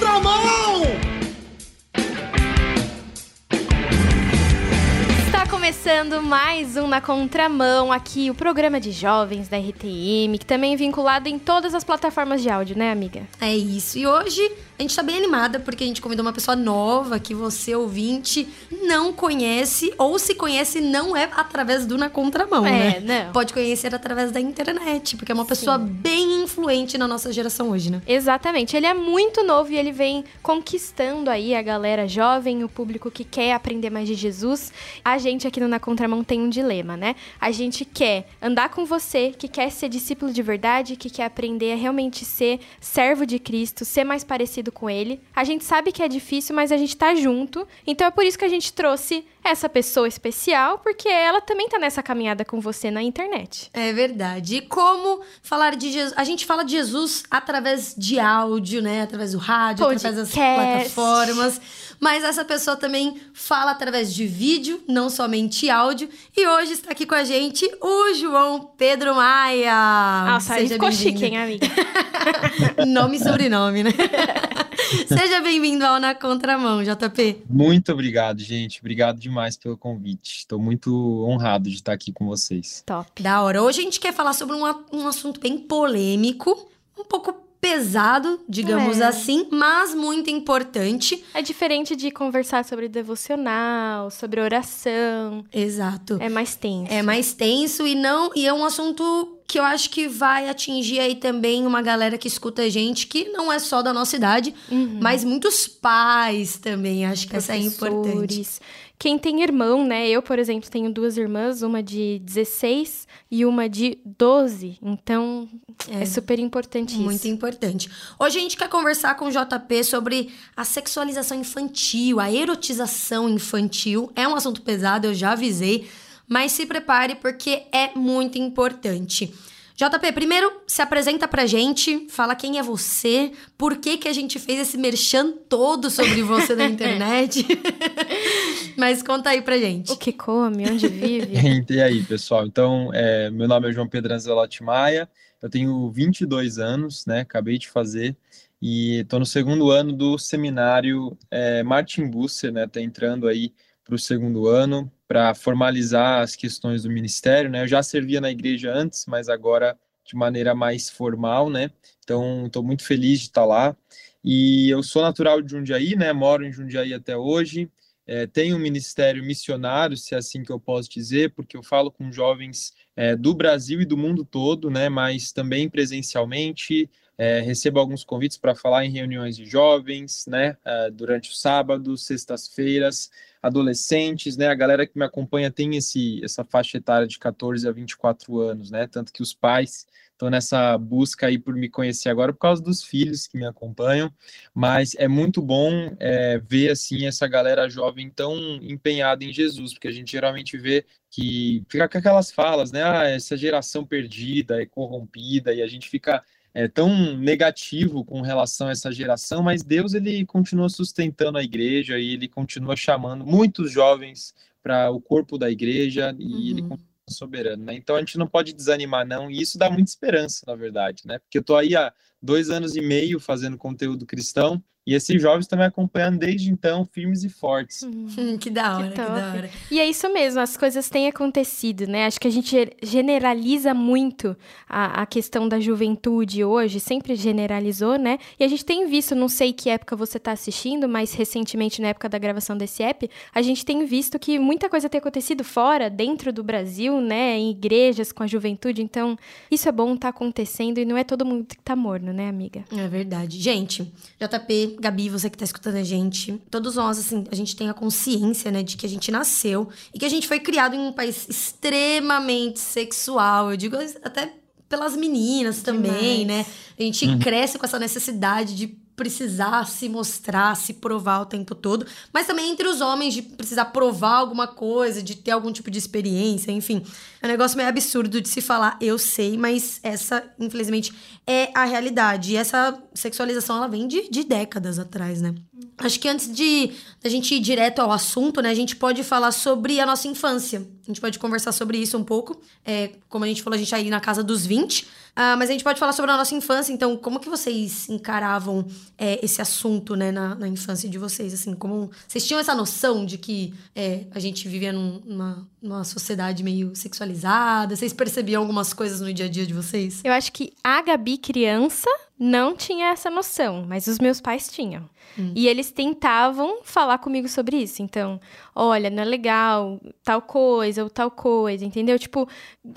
contramão! Está começando mais um Na Contramão, aqui o programa de jovens da RTM, que também é vinculado em todas as plataformas de áudio, né, amiga? É isso. E hoje a gente tá bem animada porque a gente convidou uma pessoa nova que você, ouvinte, não conhece, ou se conhece, não é através do Na Contramão, É, né? não. Pode conhecer através da internet, porque é uma pessoa bem influente na nossa geração hoje, né? Exatamente. Ele é muito novo e ele vem conquistando aí a galera jovem, o público que quer aprender mais de Jesus. A gente aqui no Na Contramão tem um dilema, né? A gente quer andar com você, que quer ser discípulo de verdade, que quer aprender a realmente ser servo de Cristo, ser mais parecido com ele. A gente sabe que é difícil, mas a gente tá junto. Então é por isso que a gente trouxe essa pessoa especial, porque ela também tá nessa caminhada com você na internet. É verdade. E como falar de Jesus? A gente fala de Jesus através de áudio, né? Através do rádio, através das Podcast. plataformas. Mas essa pessoa também fala através de vídeo, não somente áudio. E hoje está aqui com a gente o João Pedro Maia. Nossa, Seja ficou bem-vindo. chique, hein, amiga? Nome e sobrenome, né? Seja bem-vindo ao Na Contramão, JP. Muito obrigado, gente. Obrigado demais pelo convite. Estou muito honrado de estar aqui com vocês. Top. Da hora. Hoje a gente quer falar sobre um, um assunto bem polêmico, um pouco pesado, digamos É. assim, mas muito importante. É diferente de conversar sobre devocional, sobre oração. Exato. É mais tenso. É mais tenso e não e é um assunto que eu acho que vai atingir aí também uma galera que escuta a gente que não é só da nossa idade, Uhum. mas muitos pais também. Acho que essa é importante. Quem tem irmão, né? Eu, por exemplo, tenho duas irmãs, uma de 16 e uma de 12. Então, é, super importante isso. Muito importante. Hoje a gente quer conversar com o JP sobre a sexualização infantil, a erotização infantil. É um assunto pesado, eu já avisei, mas se prepare porque é muito importante. JP, primeiro se apresenta pra gente, fala quem é você, por que, que a gente fez esse merchan todo sobre você na internet. mas conta aí pra gente. O que come, onde vive. E aí, pessoal? Então, é, meu nome é João Pedro Anzelotti Maia, eu tenho 22 anos, né? Acabei de fazer e estou no segundo ano do seminário é, Martin Busser, né? Tá entrando aí para o segundo ano para formalizar as questões do ministério, né? Eu já servia na igreja antes, mas agora de maneira mais formal, né? Então, estou muito feliz de estar lá. E eu sou natural de Jundiaí, né? Moro em Jundiaí até hoje. É, tenho um ministério missionário, se é assim que eu posso dizer, porque eu falo com jovens é, do Brasil e do mundo todo, né? Mas também presencialmente. É, recebo alguns convites para falar em reuniões de jovens, né? é, durante o sábado, sextas-feiras, adolescentes, né? A galera que me acompanha tem esse, essa faixa etária de 14 a 24 anos, né? Tanto que os pais estão nessa busca aí por me conhecer agora por causa dos filhos que me acompanham, mas é muito bom é, ver assim essa galera jovem tão empenhada em Jesus, porque a gente geralmente vê que fica com aquelas falas, né? Ah, essa geração perdida é corrompida e a gente fica é, tão negativo com relação a essa geração, mas Deus ele continua sustentando a igreja e ele continua chamando muitos jovens para o corpo da igreja e ele Uhum. continua soberano, né? Então a gente não pode desanimar não e isso dá muita esperança, na verdade, né? Porque eu tô aí há dois anos e meio fazendo conteúdo cristão e esses jovens estão me acompanhando desde então, firmes e fortes. Hum, que da hora, que, top. da hora. E é isso mesmo, as coisas têm acontecido, né? Acho que a gente generaliza muito a, a questão da juventude hoje, sempre generalizou, né? E a gente tem visto, não sei que época você está assistindo, mas recentemente, na época da gravação desse app, a gente tem visto que muita coisa tem acontecido fora, dentro do Brasil, né? Em igrejas com a juventude. Então, isso é bom, tá acontecendo e não é todo mundo que tá morno, né, amiga? É verdade. Gente, JP, Gabi, você que tá escutando a gente, todos nós, assim, a gente tem a consciência, né, de que a gente nasceu e que a gente foi criado em um país extremamente sexual. Eu digo até pelas meninas também, Demais. né? A gente cresce com essa necessidade de precisar se mostrar, se provar o tempo todo, mas também entre os homens de precisar provar alguma coisa, de ter algum tipo de experiência, enfim. É um negócio meio absurdo de se falar, eu sei, mas essa, infelizmente, é a realidade. E essa sexualização, ela vem de, de décadas atrás, né? Acho que antes de a gente ir direto ao assunto, né, a gente pode falar sobre a nossa infância. gente pode conversar sobre isso um pouco. É, como a gente falou, a gente tá aí na casa dos 20. Uh, mas a gente pode falar sobre a nossa infância. Então, como que vocês encaravam é, esse assunto, né, na, na, infância de vocês? Assim, como vocês tinham essa noção de que é, a gente vivia num, numa, numa sociedade meio sexualizada? Vocês percebiam algumas coisas no dia a dia de vocês? Eu acho que a Gabi criança não tinha essa noção, mas os meus pais tinham. Hum. E eles tentavam falar comigo sobre isso. Então, olha, não é legal tal coisa ou tal coisa, entendeu? Tipo,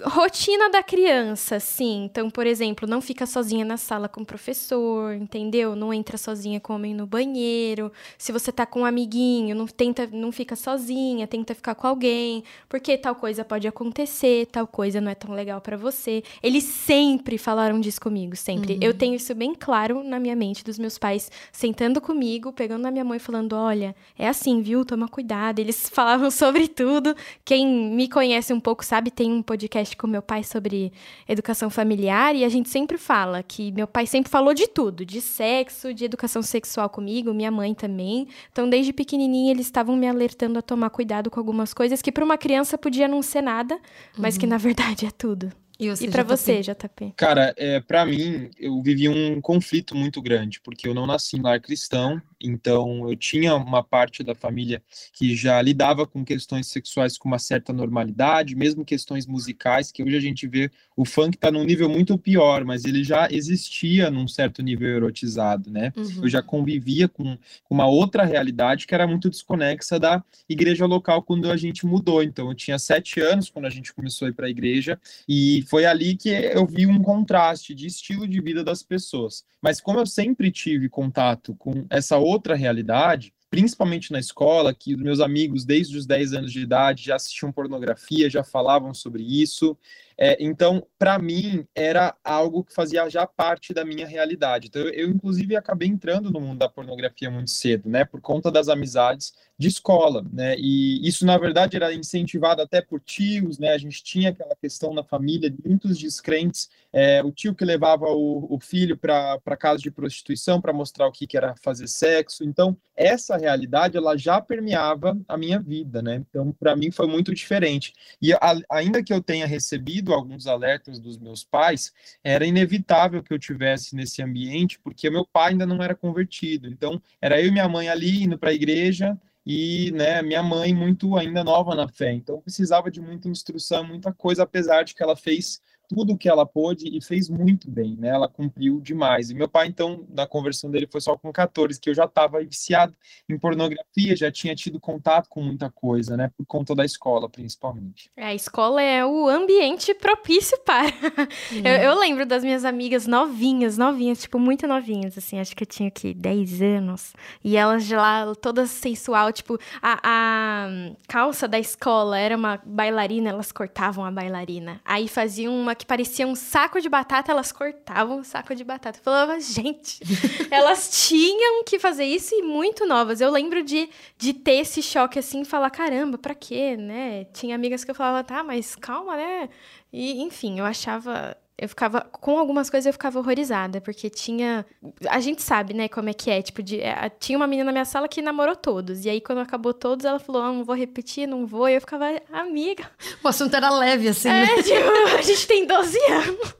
rotina da criança, sim. Então, por exemplo, não fica sozinha na sala com o professor, entendeu? Não entra sozinha com o homem no banheiro. Se você tá com um amiguinho, não tenta, não fica sozinha, tenta ficar com alguém, porque tal coisa pode acontecer, tal coisa não é tão legal para você. Eles sempre falaram disso comigo, sempre. Uhum. Eu tenho isso bem claro na minha mente dos meus pais sentando comigo, pegando na minha mãe e falando: "Olha, é assim, viu? Toma cuidado". Eles falavam sobre tudo. Quem me conhece um pouco sabe, tem um podcast com meu pai sobre educação familiar e a gente sempre fala que meu pai sempre falou de tudo, de sexo, de educação sexual comigo, minha mãe também. Então, desde pequenininha eles estavam me alertando a tomar cuidado com algumas coisas que para uma criança podia não ser nada, mas uhum. que na verdade é tudo. E, e para você, JP? Cara, é, para mim, eu vivi um conflito muito grande, porque eu não nasci em lar cristão, então eu tinha uma parte da família que já lidava com questões sexuais com uma certa normalidade, mesmo questões musicais, que hoje a gente vê o funk tá num nível muito pior, mas ele já existia num certo nível erotizado, né? Uhum. Eu já convivia com, com uma outra realidade que era muito desconexa da igreja local quando a gente mudou. Então eu tinha sete anos quando a gente começou a ir para a igreja e foi ali que eu vi um contraste de estilo de vida das pessoas. Mas como eu sempre tive contato com essa outra realidade, principalmente na escola, que meus amigos, desde os 10 anos de idade, já assistiam pornografia, já falavam sobre isso. É, então, para mim, era algo que fazia já parte da minha realidade. Então, eu, eu, inclusive, acabei entrando no mundo da pornografia muito cedo, né, por conta das amizades de escola, né, e isso, na verdade, era incentivado até por tios, né, a gente tinha aquela questão na família de muitos descrentes, é, o tio que levava o, o filho para casa de prostituição para mostrar o que, que era fazer sexo. Então, essa realidade, ela já permeava a minha vida, né, então, para mim, foi muito diferente. E a, ainda que eu tenha recebido alguns alertas dos meus pais, era inevitável que eu tivesse nesse ambiente, porque meu pai ainda não era convertido. Então, era eu e minha mãe ali indo para a igreja e, né, minha mãe muito ainda nova na fé. Então, precisava de muita instrução, muita coisa, apesar de que ela fez tudo o que ela pôde e fez muito bem, né? Ela cumpriu demais. E meu pai, então, na conversão dele foi só com 14, que eu já estava viciado em pornografia, já tinha tido contato com muita coisa, né? Por conta da escola, principalmente. É, a escola é o ambiente propício para. eu, eu, lembro das minhas amigas novinhas, novinhas, tipo, muito novinhas, assim, acho que eu tinha aqui 10 anos. E elas de lá, todas sensual, tipo, a, a calça da escola era uma bailarina, elas cortavam a bailarina. Aí faziam uma que parecia um saco de batata, elas cortavam o saco de batata. Eu falava, gente, elas tinham que fazer isso e muito novas. Eu lembro de, de ter esse choque assim e falar, caramba, pra quê, né? Tinha amigas que eu falava, tá, mas calma, né? E, enfim, eu achava eu ficava. Com algumas coisas eu ficava horrorizada, porque tinha. A gente sabe, né, como é que é. Tipo, de, é, tinha uma menina na minha sala que namorou todos. E aí, quando acabou todos, ela falou: ah, não vou repetir, não vou. E eu ficava, amiga. O assunto era leve, assim. É, né? tipo, a gente tem 12 anos.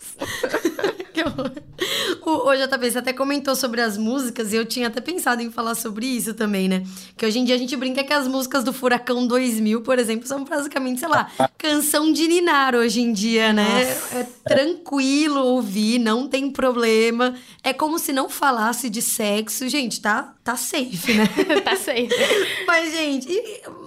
que horror. O, o JP, você até comentou sobre as músicas e eu tinha até pensado em falar sobre isso também, né? Que hoje em dia a gente brinca que as músicas do Furacão 2000, por exemplo, são basicamente, sei lá, canção de ninar hoje em dia, né? É tranquilo tranquilo ouvir, não tem problema. É como se não falasse de sexo. Gente, tá, tá safe, né? tá safe. mas, gente,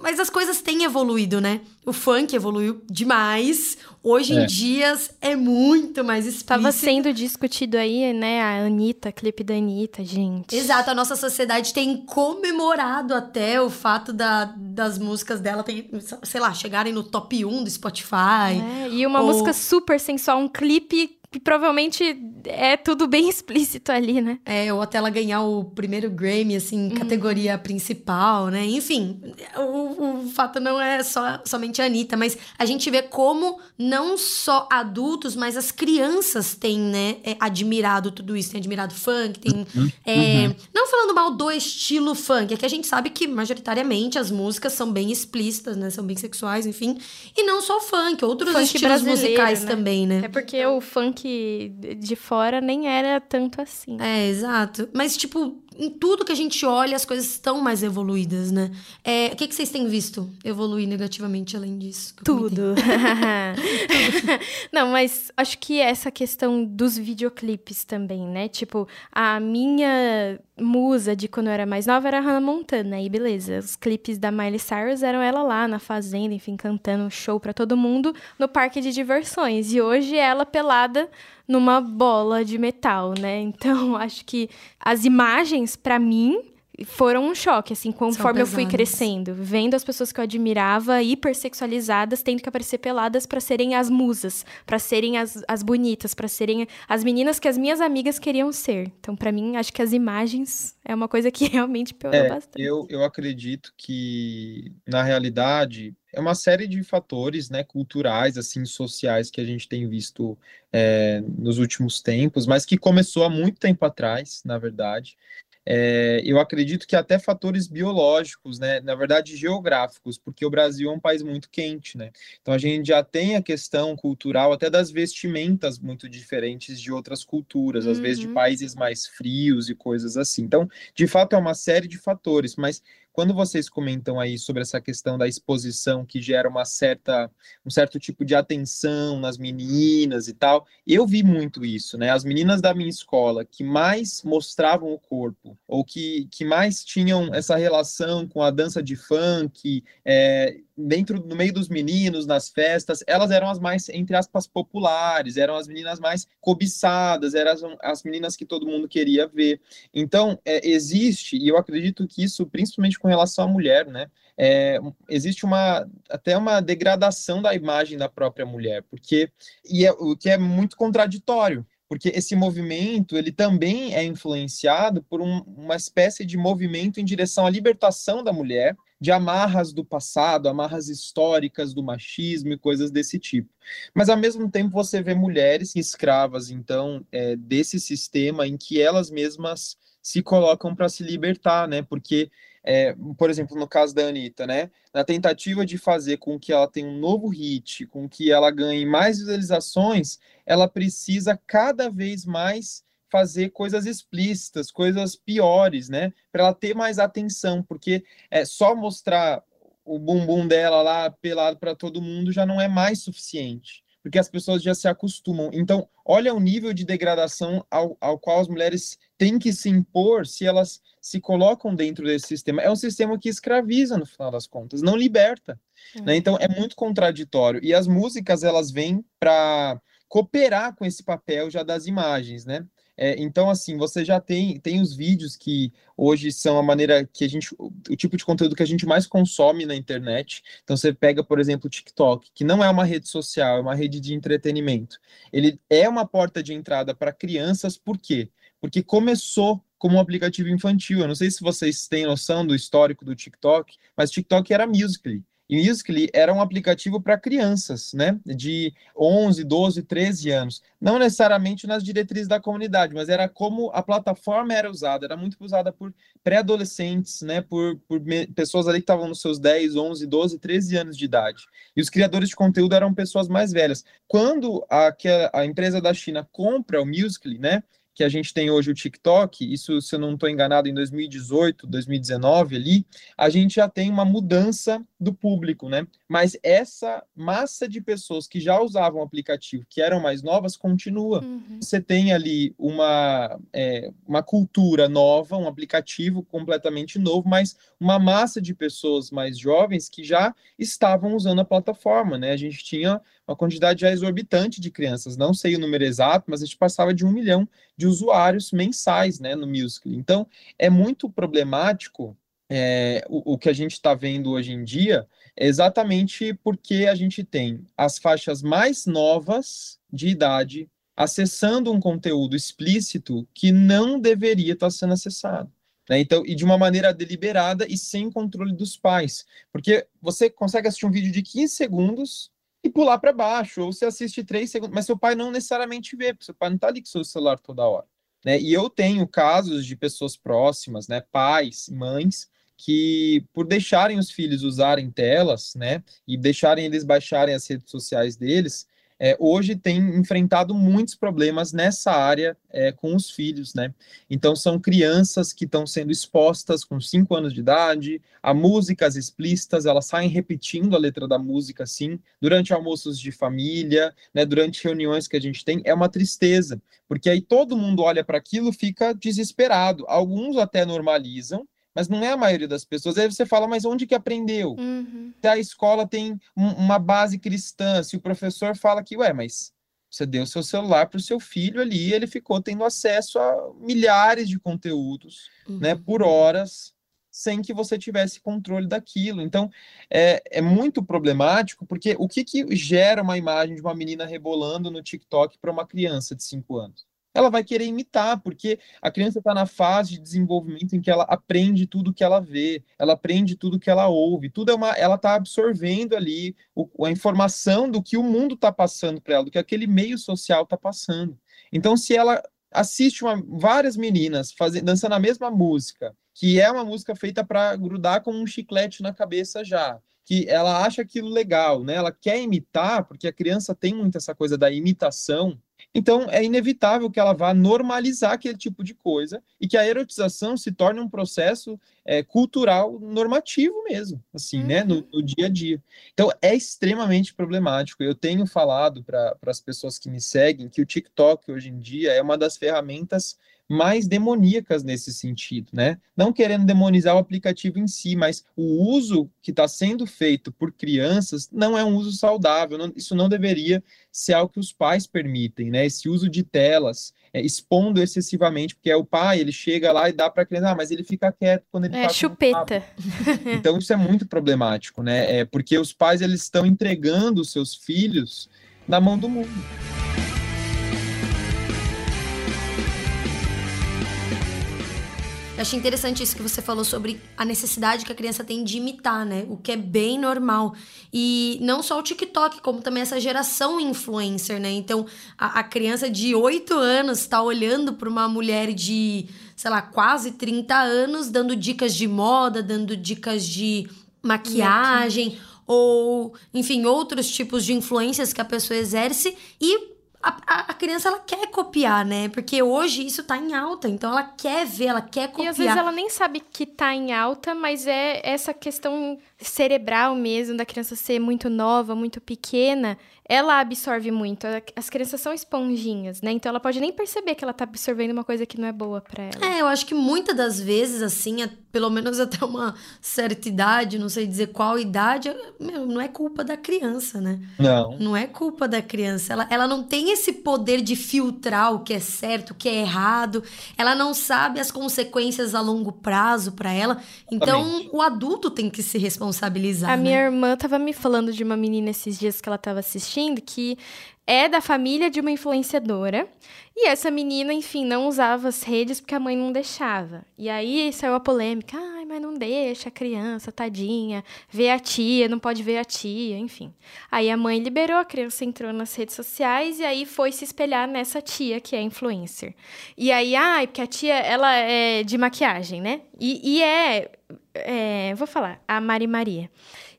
mas as coisas têm evoluído, né? O funk evoluiu demais. Hoje é. em dia é muito mais explícito. Tava sendo discutido aí, né, a Anitta, clipe da Anitta, gente. Exato, a nossa sociedade tem comemorado até o fato da, das músicas dela, tem, sei lá, chegarem no top 1 do Spotify. É, e uma ou... música super sensual, um clipe que provavelmente é tudo bem explícito ali, né? É, ou até ela ganhar o primeiro Grammy, assim, uhum. categoria principal, né? Enfim, o, o fato não é só somente a Anitta, mas a gente vê como não só adultos, mas as crianças têm, né, é, admirado tudo isso. Tem admirado funk, tem. Uhum. É, uhum. Não falando mal do estilo funk, é que a gente sabe que majoritariamente as músicas são bem explícitas, né? São bem sexuais, enfim. E não só funk, outros funk estilos musicais né? também, né? É porque o funk de fora nem era tanto assim. É, exato. Mas, tipo, em tudo que a gente olha, as coisas estão mais evoluídas, né? É, o que, que vocês têm visto evoluir negativamente além disso? Tudo. Não, mas acho que essa questão dos videoclipes também, né? Tipo, a minha musa de quando eu era mais nova era a Hannah Montana, e beleza. Os clipes da Miley Cyrus eram ela lá na fazenda, enfim, cantando um show para todo mundo no parque de diversões. E hoje ela pelada numa bola de metal, né? Então, acho que as imagens, para mim, foram um choque, assim, conforme eu fui crescendo. Vendo as pessoas que eu admirava hipersexualizadas, tendo que aparecer peladas para serem as musas, para serem as, as bonitas, para serem as meninas que as minhas amigas queriam ser. Então, para mim, acho que as imagens é uma coisa que realmente piorou é, bastante. Eu, eu acredito que, na realidade, é uma série de fatores, né, culturais, assim, sociais que a gente tem visto é, nos últimos tempos, mas que começou há muito tempo atrás, na verdade. É, eu acredito que até fatores biológicos, né, na verdade geográficos, porque o Brasil é um país muito quente, né? Então a gente já tem a questão cultural até das vestimentas muito diferentes de outras culturas, às vezes de uhum. países mais frios e coisas assim. Então, de fato é uma série de fatores, mas quando vocês comentam aí sobre essa questão da exposição que gera uma certa, um certo tipo de atenção nas meninas e tal, eu vi muito isso, né? As meninas da minha escola que mais mostravam o corpo, ou que, que mais tinham essa relação com a dança de funk, é, dentro no meio dos meninos nas festas, elas eram as mais entre aspas populares, eram as meninas mais cobiçadas, eram as, as meninas que todo mundo queria ver. Então é, existe e eu acredito que isso, principalmente com relação à mulher, né? É, existe uma até uma degradação da imagem da própria mulher, porque e é, o que é muito contraditório, porque esse movimento ele também é influenciado por um, uma espécie de movimento em direção à libertação da mulher de amarras do passado, amarras históricas do machismo e coisas desse tipo. Mas ao mesmo tempo você vê mulheres escravas, então, é, desse sistema em que elas mesmas se colocam para se libertar, né? Porque, é, por exemplo, no caso da Anitta, né? Na tentativa de fazer com que ela tenha um novo hit, com que ela ganhe mais visualizações, ela precisa cada vez mais fazer coisas explícitas, coisas piores, né? Para ela ter mais atenção, porque é só mostrar o bumbum dela lá pelado para todo mundo já não é mais suficiente, porque as pessoas já se acostumam. Então, olha o nível de degradação ao, ao qual as mulheres têm que se impor se elas se colocam dentro desse sistema. É um sistema que escraviza, no final das contas, não liberta. Uhum. Né? Então, é muito contraditório. E as músicas, elas vêm para cooperar com esse papel já das imagens, né? É, então, assim, você já tem, tem os vídeos que hoje são a maneira que a gente, o tipo de conteúdo que a gente mais consome na internet. Então, você pega, por exemplo, o TikTok, que não é uma rede social, é uma rede de entretenimento. Ele é uma porta de entrada para crianças, por quê? Porque começou como um aplicativo infantil. Eu não sei se vocês têm noção do histórico do TikTok, mas TikTok era Musical.ly. E Musical.ly era um aplicativo para crianças, né, de 11, 12, 13 anos. Não necessariamente nas diretrizes da comunidade, mas era como a plataforma era usada. Era muito usada por pré-adolescentes, né, por, por pessoas ali que estavam nos seus 10, 11, 12, 13 anos de idade. E os criadores de conteúdo eram pessoas mais velhas. Quando a, a empresa da China compra o Musical.ly, né, que a gente tem hoje o TikTok, isso se eu não estou enganado, em 2018, 2019 ali, a gente já tem uma mudança do público, né? Mas essa massa de pessoas que já usavam o aplicativo, que eram mais novas, continua. Uhum. Você tem ali uma, é, uma cultura nova, um aplicativo completamente novo, mas uma massa de pessoas mais jovens que já estavam usando a plataforma, né? A gente tinha uma quantidade já exorbitante de crianças, não sei o número exato, mas a gente passava de um milhão de usuários mensais né, no Musical.ly. Então, é muito problemático é, o, o, que a gente está vendo hoje em dia, exatamente porque a gente tem as faixas mais novas de idade acessando um conteúdo explícito que não deveria estar sendo acessado. Né? Então, e de uma maneira deliberada e sem controle dos pais. Porque você consegue assistir um vídeo de 15 segundos e pular para baixo, ou você assiste 3 segundos, mas seu pai não necessariamente vê, porque seu pai não está ali com seu celular toda hora. Né? E eu tenho casos de pessoas próximas, né, pais, mães, que por deixarem os filhos usarem telas, né, e deixarem eles baixarem as redes sociais deles, é, hoje tem enfrentado muitos problemas nessa área é, com os filhos, né? Então são crianças que estão sendo expostas com 5 anos de idade a músicas explícitas, elas saem repetindo a letra da música assim, durante almoços de família, né, durante reuniões que a gente tem, é uma tristeza, porque aí todo mundo olha para aquilo, fica desesperado. Alguns até normalizam, mas não é a maioria das pessoas. Aí você fala, mas onde que aprendeu? Uhum. Se a escola tem um, uma base cristã, se o professor fala que, ué, mas você deu seu celular para o seu filho ali, ele ficou tendo acesso a milhares de conteúdos, uhum. né, por horas, sem que você tivesse controle daquilo. Então, é, é muito problemático, porque o que, que gera uma imagem de uma menina rebolando no TikTok para uma criança de 5 anos? Ela vai querer imitar, porque a criança está na fase de desenvolvimento em que ela aprende tudo que ela vê, ela aprende tudo que ela ouve, tudo é uma, ela está absorvendo ali o, a informação do que o mundo está passando para ela, do que aquele meio social está passando. Então, se ela assiste uma, várias meninas fazendo, dançando a mesma música, que é uma música feita para grudar com um chiclete na cabeça já, que ela acha aquilo legal, né? Ela quer imitar, porque a criança tem muito essa coisa da imitação, então, é inevitável que ela vá normalizar aquele tipo de coisa e que a erotização se torne um processo é, cultural normativo mesmo, assim, uhum. né, no, uhum. no, dia a dia. Então, é extremamente problemático. Eu tenho falado para as pessoas que me seguem que o TikTok, hoje em dia, é uma das ferramentas mais demoníacas nesse sentido, né? Não querendo demonizar o aplicativo em si, mas o uso que está sendo feito por crianças não é um uso saudável. Não, isso não deveria ser algo que os pais permitem, né? Esse uso de telas, é, expondo excessivamente, porque é o pai, ele chega lá e dá para a criança, ah, mas ele fica quieto quando ele É chupeta. Então isso é muito problemático, né? É porque os pais eles estão entregando os seus filhos na mão do mundo. Eu achei interessante isso que você falou sobre a necessidade que a criança tem de imitar, né? O que é bem normal. E não só o TikTok, como também essa geração influencer, né? Então, a, a criança de 8 anos está olhando para uma mulher de, sei lá, quase 30 anos, dando dicas de moda, dando dicas de maquiagem. Ou, enfim, outros tipos de influências que a pessoa exerce e a, a, criança ela quer copiar, né? Porque hoje isso tá em alta, então ela quer ver, ela quer copiar. E às vezes ela nem sabe que tá em alta, mas é essa questão cerebral mesmo da criança ser muito nova, muito pequena, ela absorve muito. As crianças são esponjinhas, né? Então ela pode nem perceber que ela tá absorvendo uma coisa que não é boa para ela. É, eu acho que muitas das vezes, assim, é, pelo menos até uma certa idade, não sei dizer qual idade, meu, não é culpa da criança, né? Não. Não é culpa da criança. Ela, ela não tem esse poder de filtrar o que é certo, o que é errado. Ela não sabe as consequências a longo prazo para ela. Então, Exatamente. o adulto tem que se responsabilizar. A né? minha irmã tava me falando de uma menina esses dias que ela tava assistindo assistindo que é da família de uma influenciadora. E essa menina, enfim, não usava as redes porque a mãe não deixava. E aí saiu a polêmica: ai, mas não deixa a criança, tadinha, vê a tia, não pode ver a tia, enfim. Aí a mãe liberou, a criança entrou nas redes sociais e aí foi se espelhar nessa tia que é influencer. E aí, ai, porque a tia, ela é de maquiagem, né? E, e é, é. Vou falar, a Mari Maria.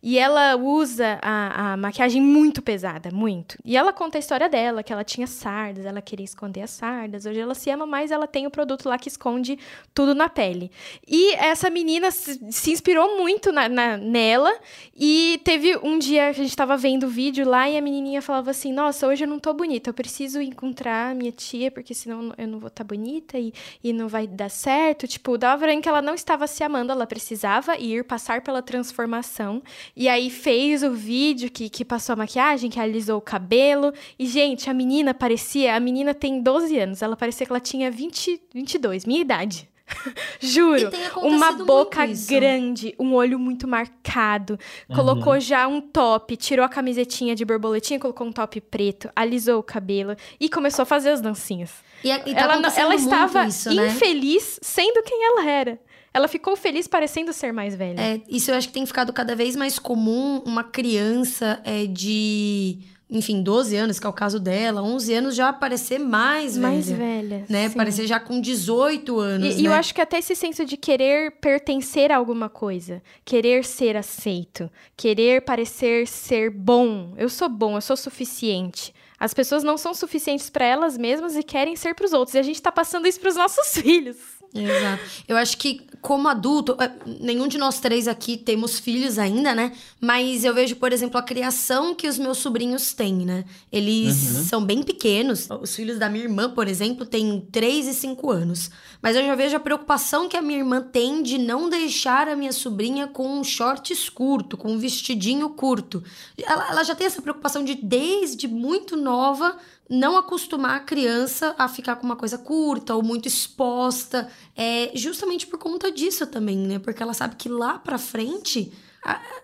E ela usa a, a, maquiagem muito pesada, muito. E ela conta a história dela, que ela tinha sardas, ela queria esconder as sardas. Hoje ela se ama, mas ela tem o produto lá que esconde tudo na pele. E essa menina se, se inspirou muito na, na, nela. E teve um dia que a gente tava vendo o vídeo lá e a menininha falava assim: Nossa, hoje eu não tô bonita, eu preciso encontrar minha tia, porque senão eu não vou estar tá bonita e, e não vai dar certo. Tipo, dava pra que ela não estava se amando, ela precisava ir passar pela transformação. E aí fez o vídeo que, que passou a maquiagem, que alisou o cabelo. E, gente, a menina parecia. A menina tem 12 anos. Ela parecia que ela tinha 20, 22, minha idade. Juro. Uma boca grande, um olho muito marcado. Uhum. Colocou já um top, tirou a camisetinha de borboletinha, colocou um top preto, alisou o cabelo e começou a fazer as dancinhas. E, e tá ela, ela estava isso, né? infeliz sendo quem ela era. Ela ficou feliz parecendo ser mais velha. É, isso eu acho que tem ficado cada vez mais comum uma criança é, de enfim, 12 anos, que é o caso dela, 11 anos já parecer mais velha. Mais velha. Né? Sim. Parecer já com 18 anos. E, né? eu acho que até esse senso de querer pertencer a alguma coisa, querer ser aceito, querer parecer ser bom. Eu sou bom, eu sou suficiente. As pessoas não são suficientes para elas mesmas e querem ser para os outros. E a gente tá passando isso para os nossos filhos. Exato. Eu acho que, como adulto, é, nenhum de nós três aqui temos filhos ainda, né? Mas eu vejo, por exemplo, a criação que os meus sobrinhos têm, né? Eles uhum. são bem pequenos. Os filhos da minha irmã, por exemplo, têm 3 e 5 anos. Mas eu já vejo a preocupação que a minha irmã tem de não deixar a minha sobrinha com um shorts curto, com um vestidinho curto. Ela, ela já tem essa preocupação de, desde muito nova, não acostumar a criança a ficar com uma coisa curta ou muito exposta, é justamente por conta disso também, né? Porque ela sabe que lá pra frente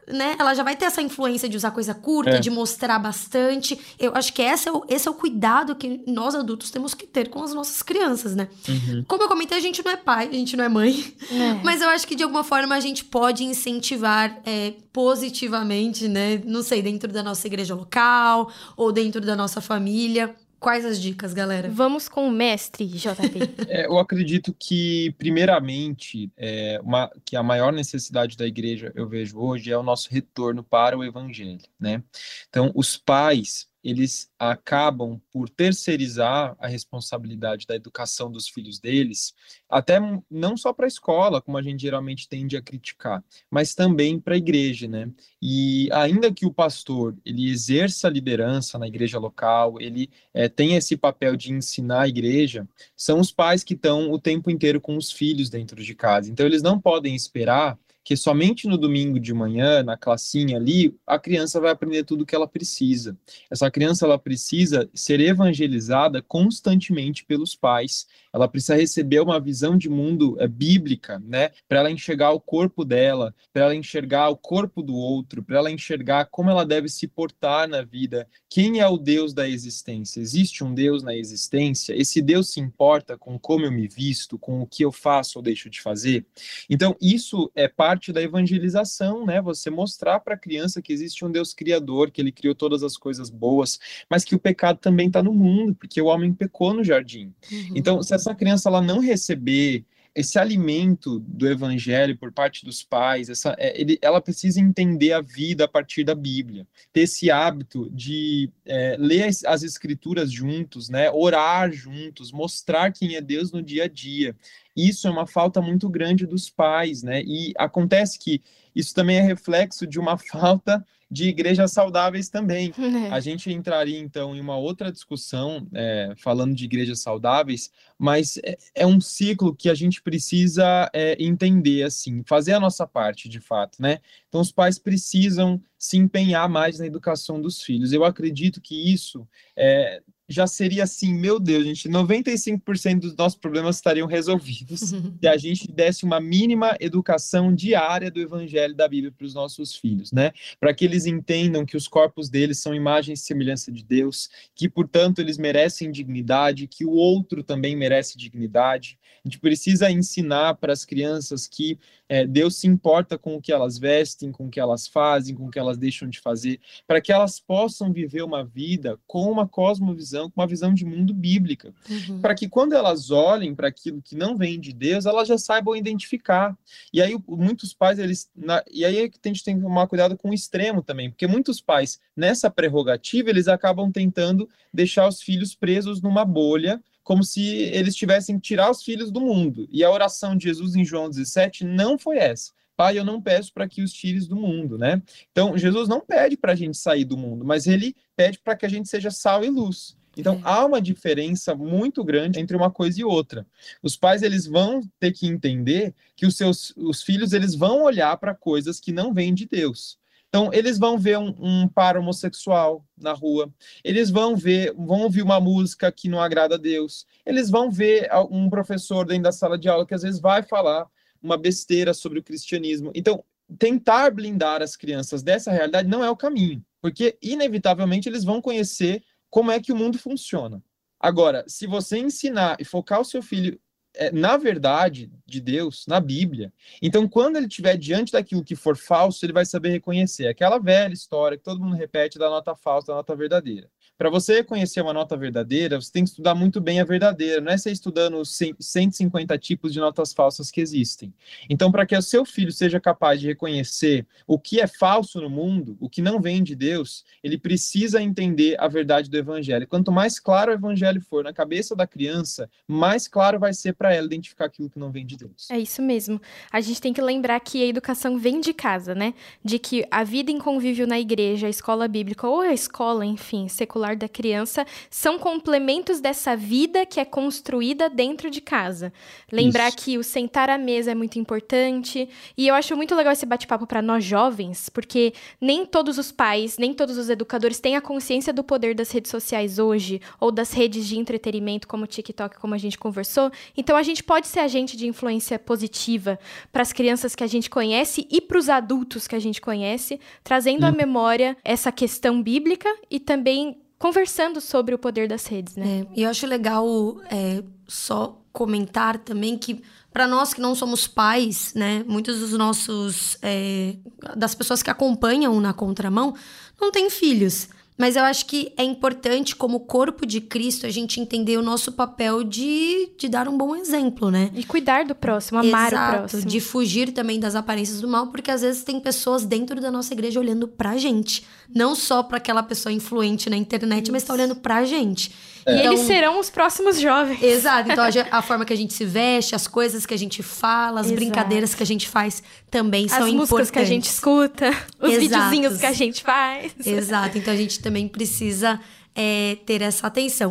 né? Ela já vai ter essa influência de usar coisa curta, é. de mostrar bastante. Eu acho que esse é, o, esse é o cuidado que nós adultos temos que ter com as nossas crianças, né? Uhum. Como eu comentei, a gente não é pai, a gente não é mãe. É. Mas eu acho que de alguma forma a gente pode incentivar é, positivamente, né? Não sei, dentro da nossa igreja local ou dentro da nossa família. Quais as dicas, galera? Vamos com o mestre, JP. é, eu acredito que, primeiramente, é, uma, que a maior necessidade da igreja, eu vejo hoje, é o nosso retorno para o evangelho, né? Então, os pais eles acabam por terceirizar a responsabilidade da educação dos filhos deles, até não só para a escola, como a gente geralmente tende a criticar, mas também para a igreja, né? E ainda que o pastor ele exerça a liderança na igreja local, ele é, tenha esse papel de ensinar a igreja, são os pais que estão o tempo inteiro com os filhos dentro de casa. Então eles não podem esperar que somente no domingo de manhã, na classinha ali, a criança vai aprender tudo o que ela precisa. Essa criança ela precisa ser evangelizada constantemente pelos pais. Ela precisa receber uma visão de mundo é, bíblica, né? Para ela enxergar o corpo dela, para ela enxergar o corpo do outro, para ela enxergar como ela deve se portar na vida. Quem é o Deus da existência? Existe um Deus na existência? Esse Deus se importa com como eu me visto, com o que eu faço ou deixo de fazer? Então, isso é parte parte da evangelização, né? Você mostrar para a criança que existe um Deus criador, que ele criou todas as coisas boas, mas que o pecado também está no mundo, porque o homem pecou no jardim. Uhum. Então, se essa criança ela não receber esse alimento do evangelho por parte dos pais, essa, é, ele, ela precisa entender a vida a partir da Bíblia, ter esse hábito de é, ler as, as, escrituras juntos, né, orar juntos, mostrar quem é Deus no dia a dia. Isso é uma falta muito grande dos pais, né? E acontece que isso também é reflexo de uma falta de igrejas saudáveis também. É. A gente entraria então em uma outra discussão é, falando de igrejas saudáveis, mas é, é, um ciclo que a gente precisa é, entender assim, fazer a nossa parte de fato, né? Então os pais precisam se empenhar mais na educação dos filhos. Eu acredito que isso é, já seria assim, meu Deus, gente, 95% dos nossos problemas estariam resolvidos se a gente desse uma mínima educação diária do evangelho da Bíblia para os nossos filhos, né? Para que eles entendam que os corpos deles são imagem e semelhança de Deus, que, portanto, eles merecem dignidade, que o outro também merece dignidade. A gente precisa ensinar para as crianças que é, Deus se importa com o que elas vestem, com o que elas fazem, com o que elas deixam de fazer, para que elas possam viver uma vida com uma cosmovisão, com uma visão de mundo bíblica, uhum. para que quando elas olhem para aquilo que não vem de Deus, elas já saibam identificar. E aí muitos pais eles na, e aí a gente tem que tomar cuidado com o extremo também, porque muitos pais nessa prerrogativa eles acabam tentando deixar os filhos presos numa bolha como se eles tivessem que tirar os filhos do mundo. E a oração de Jesus em João 17 não foi essa. Pai, eu não peço para que os tires do mundo, né? Então, Jesus não pede para a gente sair do mundo, mas ele pede para que a gente seja sal e luz. Então, é. há uma diferença muito grande entre uma coisa e outra. Os pais, eles vão ter que entender que os seus os filhos, eles vão olhar para coisas que não vêm de Deus. Então, eles vão ver um, um par homossexual na rua, eles vão ver, vão ouvir uma música que não agrada a Deus, eles vão ver um professor dentro da sala de aula que às vezes vai falar uma besteira sobre o cristianismo. Então, tentar blindar as crianças dessa realidade não é o caminho, porque inevitavelmente eles vão conhecer como é que o mundo funciona. Agora, se você ensinar e focar o seu filho é, na verdade de Deus, na Bíblia. Então, quando ele estiver diante daquilo que for falso, ele vai saber reconhecer. Aquela velha história que todo mundo repete da nota falsa, da nota verdadeira. Para você reconhecer uma nota verdadeira, você tem que estudar muito bem a verdadeira, não é você estudando os 150 tipos de notas falsas que existem. Então, para que o seu filho seja capaz de reconhecer o que é falso no mundo, o que não vem de Deus, ele precisa entender a verdade do evangelho. Quanto mais claro o evangelho for na cabeça da criança, mais claro vai ser para ela identificar aquilo que não vem de Deus. É isso mesmo. A gente tem que lembrar que a educação vem de casa, né? De que a vida em convívio na igreja, a escola bíblica ou a escola, enfim, secular da criança são complementos dessa vida que é construída dentro de casa. Lembrar Isso. que o sentar à mesa é muito importante. E eu acho muito legal esse bate-papo para nós jovens, porque nem todos os pais, nem todos os educadores têm a consciência do poder das redes sociais hoje, ou das redes de entretenimento como o TikTok, como a gente conversou. Então a gente pode ser agente de influência positiva para as crianças que a gente conhece e para os adultos que a gente conhece, trazendo hum. à memória essa questão bíblica e também conversando sobre o poder das redes, né? É, e eu acho legal é, só comentar também que para nós que não somos pais, né, muitos dos nossos é, das pessoas que acompanham na contramão não têm filhos. Mas eu acho que é importante, como corpo de Cristo, a gente entender o nosso papel de, de dar um bom exemplo, né? E cuidar do próximo, amar Exato, o próximo. De fugir também das aparências do mal, porque às vezes tem pessoas dentro da nossa igreja olhando pra gente. Não só para aquela pessoa influente na internet, Isso. mas tá olhando pra gente. É. E então, eles serão os próximos jovens. Exato. Então, a, a, forma que a gente se veste, as coisas que a gente fala, as Exato. brincadeiras que a gente faz também as são importantes. As músicas que a gente escuta, os Exatos. videozinhos que a gente faz. Exato. Então, a gente também precisa é, ter essa atenção.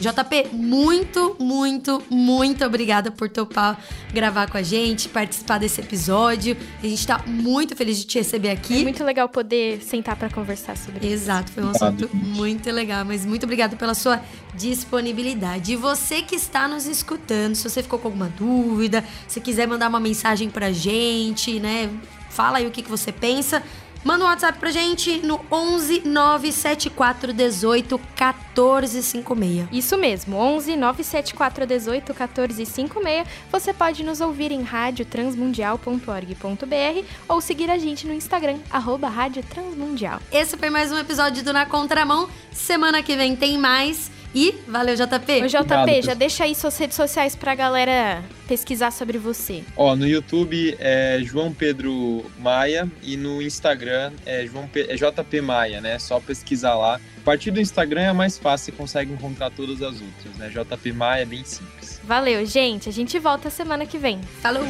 JP, muito, muito, muito obrigada por topar gravar com a gente, participar desse episódio. A gente tá muito feliz de te receber aqui. É muito legal poder sentar para conversar sobre isso. Exato, foi um assunto muito legal, mas muito obrigada pela sua disponibilidade. E você que está nos escutando, se você ficou com alguma dúvida, se quiser mandar uma mensagem pra gente, né? Fala aí o que, que você pensa. Manda um WhatsApp pra gente no 11 974 18 14 56. Isso mesmo, 11 974 18 14 56. Você pode nos ouvir em radiotransmundial.org.br ou seguir a gente no Instagram, arroba Rádio Transmundial. Esse foi mais um episódio do Na Contramão. Semana que vem tem mais. E valeu, JP. Ô, JP, Obrigado, já deixa aí suas redes sociais pra galera pesquisar sobre você. Ó, no YouTube é João Pedro Maia e no Instagram é, João P... é JP Maia, né? Só pesquisar lá. A partir do Instagram é mais fácil, você consegue encontrar todas as outras, né? JP Maia é bem simples. Valeu, gente. A gente volta semana que vem. Falou!